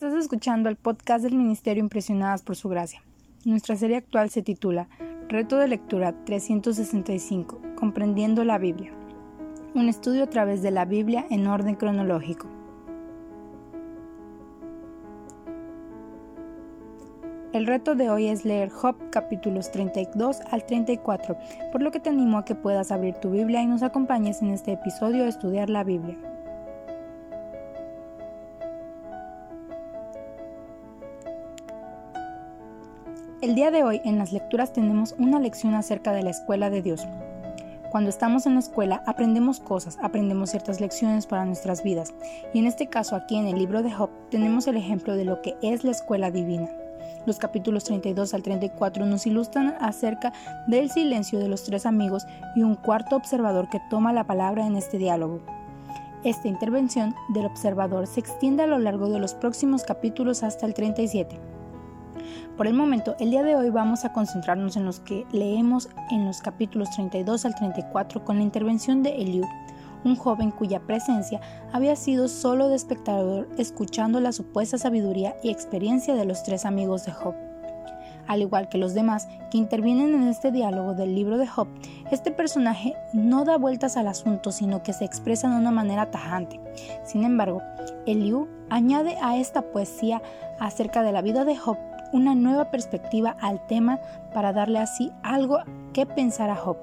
Estás escuchando el podcast del Ministerio Impresionadas por Su Gracia. Nuestra serie actual se titula Reto de Lectura 365, Comprendiendo la Biblia. Un estudio a través de la Biblia en orden cronológico. El reto de hoy es leer Job capítulos 32 al 34, por lo que te animo a que puedas abrir tu Biblia y nos acompañes en este episodio a estudiar la Biblia. El día de hoy en las lecturas tenemos una lección acerca de la escuela de Dios. Cuando estamos en la escuela aprendemos cosas, aprendemos ciertas lecciones para nuestras vidas. Y en este caso aquí en el libro de Job tenemos el ejemplo de lo que es la escuela divina. Los capítulos 32 al 34 nos ilustran acerca del silencio de los tres amigos y un cuarto observador que toma la palabra en este diálogo. Esta intervención del observador se extiende a lo largo de los próximos capítulos hasta el 37. Por el momento, el día de hoy vamos a concentrarnos en los que leemos en los capítulos 32 al 34 con la intervención de Eliud, un joven cuya presencia había sido solo de espectador escuchando la supuesta sabiduría y experiencia de los tres amigos de Job. Al igual que los demás que intervienen en este diálogo del libro de Job, este personaje no da vueltas al asunto, sino que se expresa de una manera tajante. Sin embargo, Eliú añade a esta poesía acerca de la vida de Job una nueva perspectiva al tema para darle así algo que pensar a Job.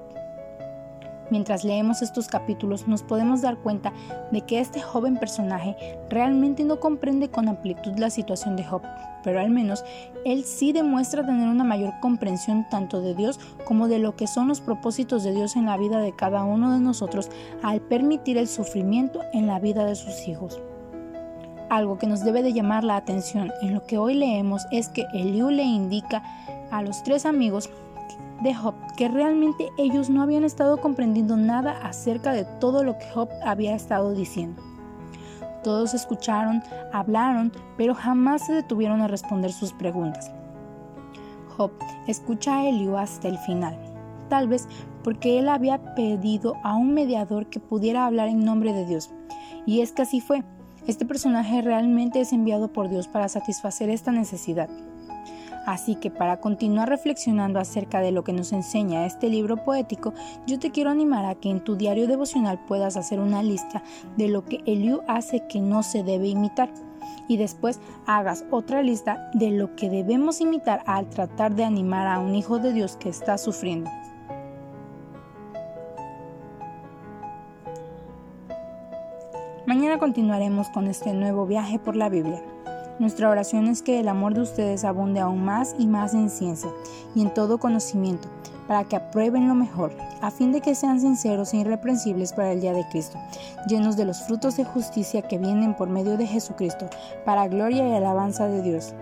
Mientras leemos estos capítulos nos podemos dar cuenta de que este joven personaje realmente no comprende con amplitud la situación de Job, pero al menos él sí demuestra tener una mayor comprensión tanto de Dios como de lo que son los propósitos de Dios en la vida de cada uno de nosotros al permitir el sufrimiento en la vida de sus hijos. Algo que nos debe de llamar la atención en lo que hoy leemos es que Eliú le indica a los tres amigos de Job que realmente ellos no habían estado comprendiendo nada acerca de todo lo que Job había estado diciendo. Todos escucharon, hablaron, pero jamás se detuvieron a responder sus preguntas. Job escucha a Eliú hasta el final, tal vez porque él había pedido a un mediador que pudiera hablar en nombre de Dios. Y es que así fue. Este personaje realmente es enviado por Dios para satisfacer esta necesidad. Así que para continuar reflexionando acerca de lo que nos enseña este libro poético, yo te quiero animar a que en tu diario devocional puedas hacer una lista de lo que Eliú hace que no se debe imitar y después hagas otra lista de lo que debemos imitar al tratar de animar a un hijo de Dios que está sufriendo. Mañana continuaremos con este nuevo viaje por la Biblia. Nuestra oración es que el amor de ustedes abunde aún más y más en ciencia y en todo conocimiento, para que aprueben lo mejor, a fin de que sean sinceros e irreprensibles para el día de Cristo, llenos de los frutos de justicia que vienen por medio de Jesucristo, para gloria y alabanza de Dios.